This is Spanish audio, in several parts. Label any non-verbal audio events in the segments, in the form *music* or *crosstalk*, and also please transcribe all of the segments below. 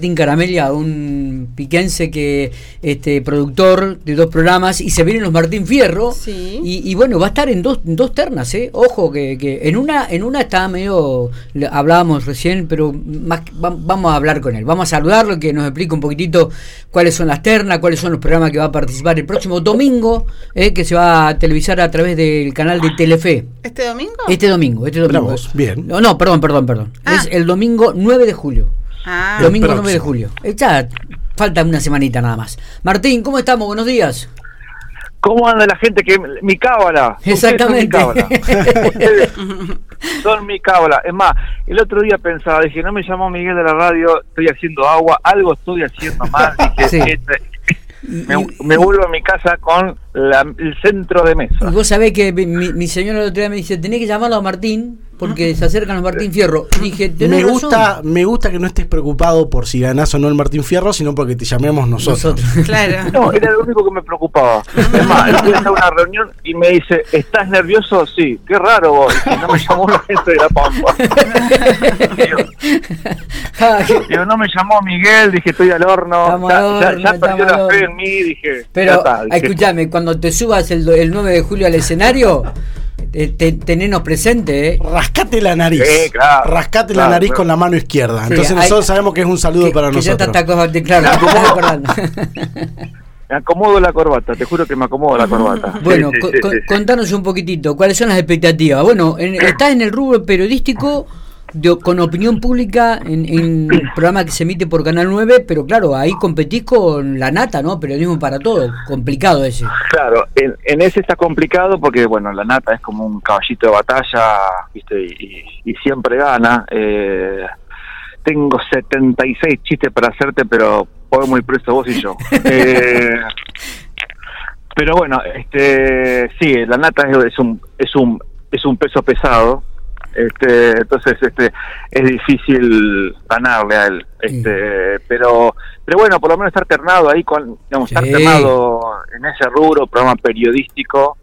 Martín Caramelia, un piquense que este productor de dos programas y se vienen los Martín Fierro Sí. y, y bueno va a estar en dos, en dos ternas, eh. ojo que, que en una en una está medio hablábamos recién, pero más vamos a hablar con él, vamos a saludarlo que nos explique un poquitito cuáles son las ternas, cuáles son los programas que va a participar el próximo domingo, eh, que se va a televisar a través del canal de Telefe. ¿Este domingo? Este domingo, este domingo. bien. No, no, perdón, perdón, perdón. Ah. Es el domingo 9 de julio. Ah, Domingo próximo. 9 de julio. Eh, Ya falta una semanita nada más. Martín, ¿cómo estamos? Buenos días. ¿Cómo anda la gente que mi cábala? Exactamente. Son mi cábala. *laughs* Ustedes son mi cábala. Es más, el otro día pensaba, dije, no me llamó Miguel de la radio, estoy haciendo agua, algo estoy haciendo mal. Dije, Sí. este, me, me vuelvo a mi casa con la- el centro de Y mesa. vos sabés que mi, mi señora el otro día me dice, tenés que llamarlo a Martín porque se acercan los Martín Fierro. Y dije, tenés Me razón. gusta, me gusta que no estés preocupado por si ganás o no el Martín Fierro, sino porque te llamemos nosotros. Nosotros. *laughs* claro. No, era lo único que me preocupaba. Es más, en una reunión y me dice, ¿estás nervioso? Sí. Qué raro vos. Y no me llamó la gente de la Pampa. *laughs* Digo, Ah, no me llamó Miguel, dije, estoy al horno. Estamos ya, al ya- horno, ya perdió la fe en mí, dije. Pero escúchame, cuando te subas el, el 9 de julio al escenario, te, te- tenenos presente, ¿eh? Rascate la nariz. Sí, claro. Rascate Claro, la nariz claro. con la mano izquierda. Sí, Entonces hay- nosotros sabemos que es un saludo que, para que ya nosotros. atacó, te- claro, te estás acordando. Me acomodo la corbata, te juro que me acomodo la corbata. *laughs* Bueno, Sí, sí, co- sí, co- sí, sí. contanos un poquitito, ¿cuáles son las expectativas? Bueno, en- estás en el rubro periodístico de- con opinión pública en, en programa que se emite por Canal 9, pero claro, ahí competís con la nata, ¿no? Periodismo para todo, complicado ese. Claro, en, en ese está complicado porque, bueno, la nata es como un caballito de batalla, ¿viste? Y, y- y siempre gana. Eh, tengo 76 chistes para hacerte, pero podemos ir preso vos y yo. *laughs* Eh, pero bueno, este, sí, la nata es, es un es un es un peso pesado. Este, entonces este es difícil ganarle a él este pero pero bueno por lo menos estar ternado ahí con digamos estar ternado en ese rubro programa periodístico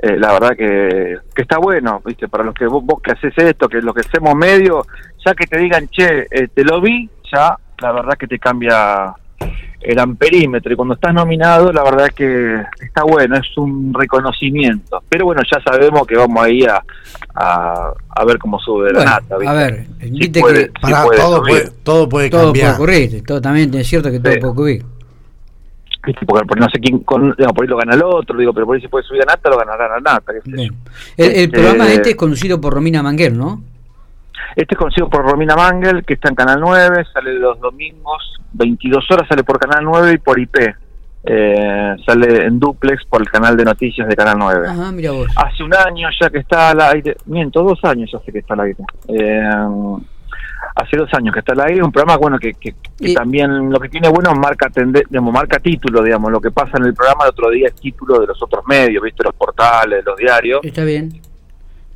eh, la verdad que, que está bueno viste para los que vos, vos que haces esto que los que hacemos medio ya que te digan che eh, te lo vi ya la verdad que te cambia el amperímetro. Y cuando estás nominado la verdad que está bueno es un reconocimiento. Pero bueno ya sabemos que vamos ahí a, a, a ver cómo sube la nata ¿viste? a ver, Si puede- que si Pará, puede todo, puede, todo puede todo puede ocurrir, todo, también es cierto que todo Sí. puede ocurrir. Porque por no sé quién con, digamos, por ahí lo gana el otro digo pero por ahí se puede subir a nata lo ganará la nata qué sé yo. Bien. El, el Este- programa este es conducido por Romina Manguer, ¿no? Este es conocido por Romina Mangel, que está en Canal 9, sale los domingos, 22 horas, sale por Canal 9 y por IP. Eh, sale en duplex por el canal de noticias de Canal 9. Ajá, mira vos. Hace un año ya que está al aire, miento, dos años hace que está al aire. Eh, hace dos años que está al aire, un programa bueno que, que- que Y- también lo que tiene bueno marca tende- digamos, marca título, digamos, lo que pasa en el programa el otro día es título de los otros medios, viste, los portales, los diarios Está bien.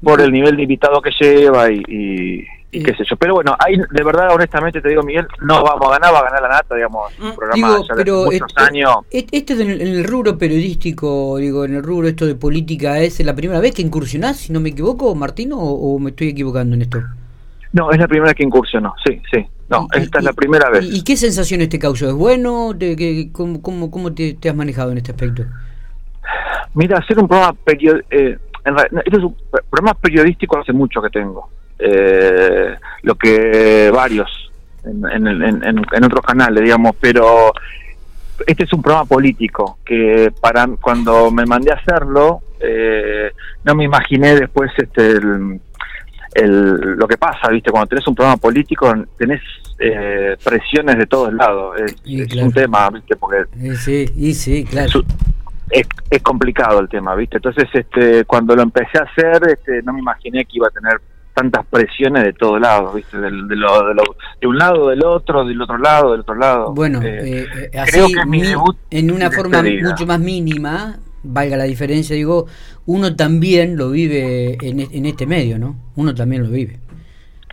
por el nivel de invitado que lleva y, y- y qué sé yo. Pero bueno, ahí de verdad, honestamente te digo, Miguel, no vamos a ganar, va a ganar la nata, digamos, un programa Digo, ya de pero muchos este- años. este en el, en el rubro periodístico, digo, en el rubro esto de política, ¿es la primera vez que incursionás, si no me equivoco, Martín, o, o me estoy equivocando en esto? No, es la primera que incursionó, sí, sí. No, Y- esta y- es la primera vez. ¿Y, qué sensaciones te causó? ¿Es bueno? ¿Te- ¿Cómo, cómo, cómo te, te has manejado en este aspecto? Mira, hacer un programa perio- eh, en realidad, este es un programa periodístico hace mucho que tengo. Eh, lo que varios en, en, en, en- otros canales, digamos, pero este es un programa político que para cuando me mandé a hacerlo eh, no me imaginé después este el, el- lo que pasa, viste, cuando tenés un programa político tenés eh, presiones de todos lados, es, Y es claro. un tema, viste, porque Eh, sí, y sí, claro. su- es, es complicado el tema, ¿viste? Entonces, este, cuando lo empecé a hacer, este, no me imaginé que iba a tener tantas presiones de todos lados, ¿viste? Del- De, lo- de, lo- de un lado, del otro, del otro lado, del otro lado. Bueno, Eh, eh, eh, creo así que es mi mi- debut en una de forma despedida. mucho más mínima, valga la diferencia, digo, uno también lo vive en, e- en este medio, ¿no? Uno también lo vive.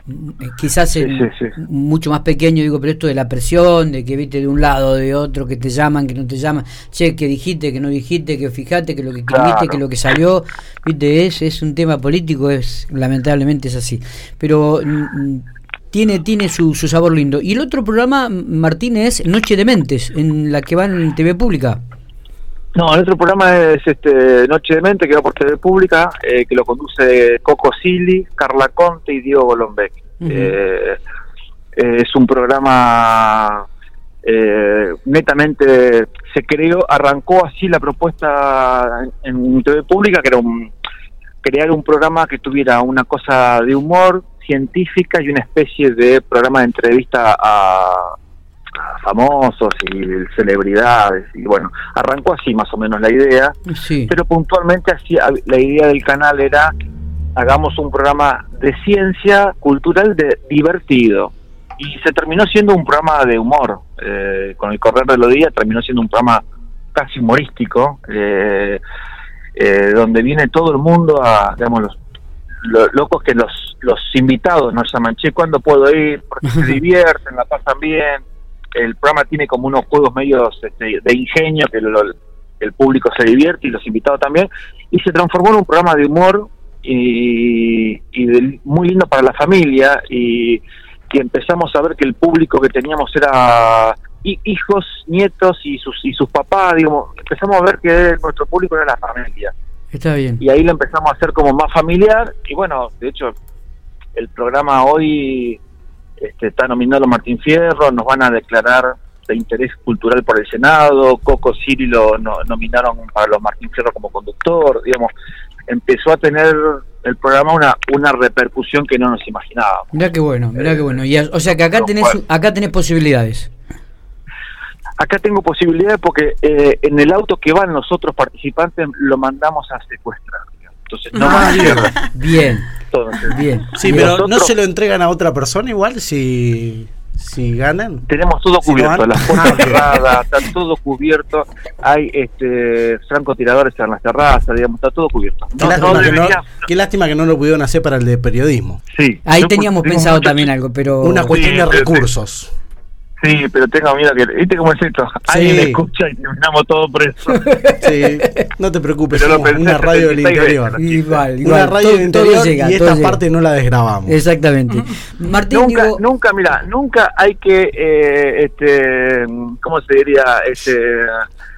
Eh, Quizás Sí, en- sí, sí. mucho más pequeño, digo, pero esto de la presión, de que viste de un lado, de otro, que te llaman, que no te llaman, che, que dijiste, que no dijiste, que fijate, que lo que escribiste, Claro. que lo que salió, viste, es, es un tema político, es lamentablemente es así. Pero mm, mm, tiene, tiene su, su sabor lindo. Y el otro programa, Martín, es Noche de Mentes, en la que va en TV Pública. No, el otro programa es este Noche de Mente, que va por TV Pública, eh, que lo conduce Coco Silly, Carla Conte y Diego Golombek. eh, es un programa eh, netamente, se creó, arrancó así la propuesta en, en TV Pública, que era un, crear un programa que tuviera una cosa de humor científica y una especie de programa de entrevista a famosos y celebridades y bueno arrancó así más o menos la idea Sí. pero puntualmente así la idea del canal era hagamos un programa de ciencia cultural de divertido. Y se terminó siendo un programa de humor eh, con el correr de los días terminó siendo un programa casi humorístico eh, eh, donde viene todo el mundo a digamos los lo, locos que los los invitados nos llaman che cuándo puedo ir porque se *laughs* divierten la pasan bien el programa tiene como unos juegos medios este, de ingenio que lo- el público se divierte y los invitados también y se transformó en un programa de humor y, y de- muy lindo para la familia y, y empezamos a ver que el público que teníamos era hi- hijos, nietos y sus y sus papás, digamos, empezamos a ver que nuestro público era la familia Está bien. y ahí lo empezamos a hacer como más familiar y bueno, de hecho el programa hoy este, está nominado a Martín Fierro, nos van a declarar de interés cultural por el Senado, Coco Siri lo no- nominaron para los Martín Fierro como conductor, digamos, empezó a tener el programa una, una repercusión que no nos imaginábamos. Mirá qué bueno, mirá qué bueno. Y, a- o sea que acá tenés, acá tenés posibilidades. Acá tengo posibilidades porque eh, en el auto que van los otros participantes lo mandamos a secuestrar. digamos. Entonces no van a pierder. Bien, Entonces, bien. Sí, bien. pero ¿no se lo entregan a otra persona igual si, si ganan? Tenemos todo cubierto, las puertas cerradas, está todo cubierto, hay este francotiradores en las terrazas, digamos, está todo cubierto. Qué, No, lástima no que no, debería- qué lástima que no lo pudieron hacer para el de periodismo. sí. Ahí teníamos pensado también algo, pero... Una cuestión Sí, de recursos. Sí, pero tengo miedo que, ¿viste cómo es esto? Alguien escucha y terminamos todo preso. *laughs* Sí, no te preocupes, Pero lo somos pensé una radio del 76 interior. veces. Igual, Una igual. radio todo- del todo interior llega, y esta llega. parte no la desgrabamos. Exactamente. *laughs* Martín, nunca, digo, nunca, mira, nunca hay que, eh, este, ¿cómo se diría? Este,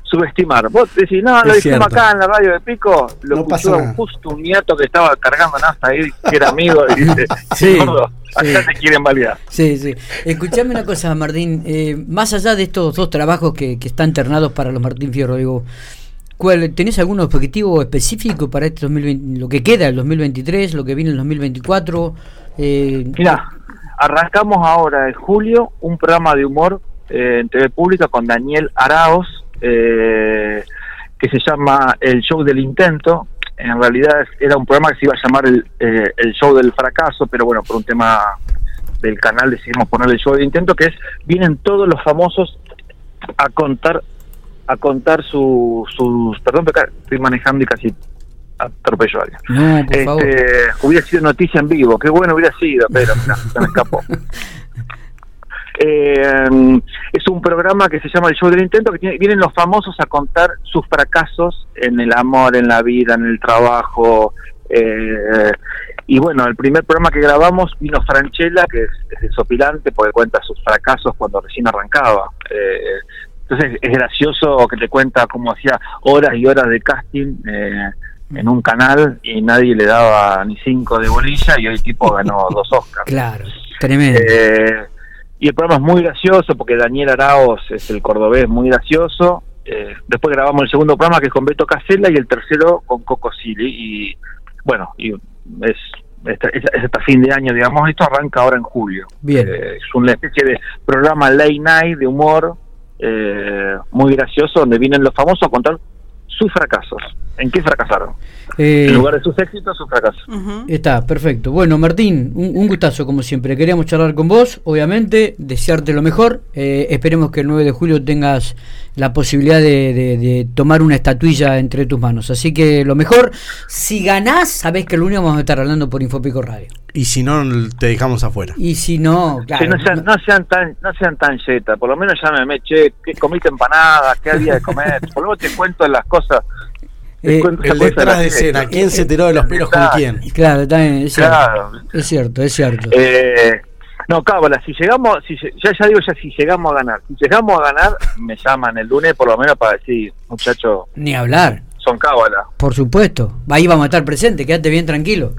subestimar. Vos decís, no, lo dijimos cierto. acá en la radio de Pico, lo No nada. justo un nieto que estaba cargando nafta ahí, que era amigo, y dice, Sí, gordo, sí. te quieren validar. Sí, sí. Escuchame una cosa, Martín. eh, más allá de estos dos trabajos que, que están ternados para los Martín Fierro, digo, ¿cuál, ¿tenés algún objetivo específico para este 2020, lo que queda el 2023, lo que viene el 2024? Eh, Mira, arrancamos ahora en julio un programa de humor eh, en TV Pública con Daniel Araos, eh, que se llama El Show del Intento. En realidad era un programa que se iba a llamar el, eh, el Show del Fracaso, pero bueno, por un tema del canal decidimos ponerle el Show del Intento, que es, vienen todos los famosos a contar a contar su- sus... Perdón, porque estoy manejando y casi atropello a alguien. no, por favor. Este, hubiera sido noticia en vivo, qué bueno hubiera sido, pero se me escapó. *laughs* Eh, es un programa que se llama El Show del Intento, que tiene- vienen los famosos a contar sus fracasos en el amor, en la vida, en el trabajo. eh, y bueno, el primer programa que grabamos vino Franchella, que es, es desopilante porque cuenta sus fracasos cuando recién arrancaba. Eh, entonces es gracioso que te cuenta cómo hacía horas y horas de casting eh, en un canal y nadie le daba ni cinco de bolilla y hoy el tipo ganó *laughs* dos Oscars. Claro, tremendo. Eh, y el programa es muy gracioso porque Daniel Araos es el cordobés muy gracioso. Eh, después grabamos el segundo programa que es con Beto Casella y el tercero con Coco Silly. Y bueno, y es, esta- es, es hasta fin de año, digamos. Esto arranca ahora en julio. Bien. Eh, es una especie de programa late night de humor eh, muy gracioso donde vienen los famosos a contar sus fracasos. ¿En qué fracasaron? Eh, En lugar de sus éxitos, sus fracasos. Está, perfecto. Bueno, Martín, un, un gustazo como siempre. Queríamos charlar con vos, obviamente, desearte lo mejor. Eh, esperemos que el 9 de julio tengas la posibilidad de, de- de tomar una estatuilla entre tus manos. Así que lo mejor, si ganás, sabés que el lunes vamos a estar hablando por Infopico Radio. Y si no, te dejamos afuera. Y si no, claro. Que no sean, no sean tan, no sean tan yeta, por lo menos llámeme, che, ¿qué comiste empanada? ¿Qué había de comer? Por lo menos te cuento las cosas. Eh, El detrás de escena. ¿quién se tiró de los pelos con quién? Claro, también, es cierto. Claro. Es cierto, es cierto. Eh, No, cábala, si llegamos, si, ya, ya digo ya, si llegamos a ganar, si llegamos a ganar, me llaman el lunes por lo menos para decir, muchachos, Ni hablar, son cábala. por supuesto. Ahí vamos a estar presentes, quédate bien tranquilo.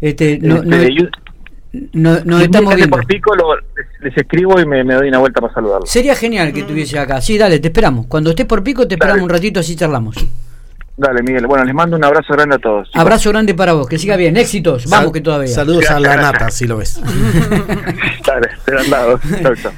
Este, no, no, Este, yo- no- nos si estamos viendo. por pico, lo- les, les escribo y me, me doy una vuelta para saludarlos. Sería genial que estuviese acá. Sí, dale, te esperamos. Cuando estés por pico, te esperamos Dale. un ratito, así charlamos. Dale, Miguel. Bueno, les mando un abrazo grande a todos. chicos. Abrazo grande para vos, que siga bien. Éxitos, vamos Sal- que todavía. Saludos a la nata, si lo ves. *laughs* Dale, serán dados. Chau, chau.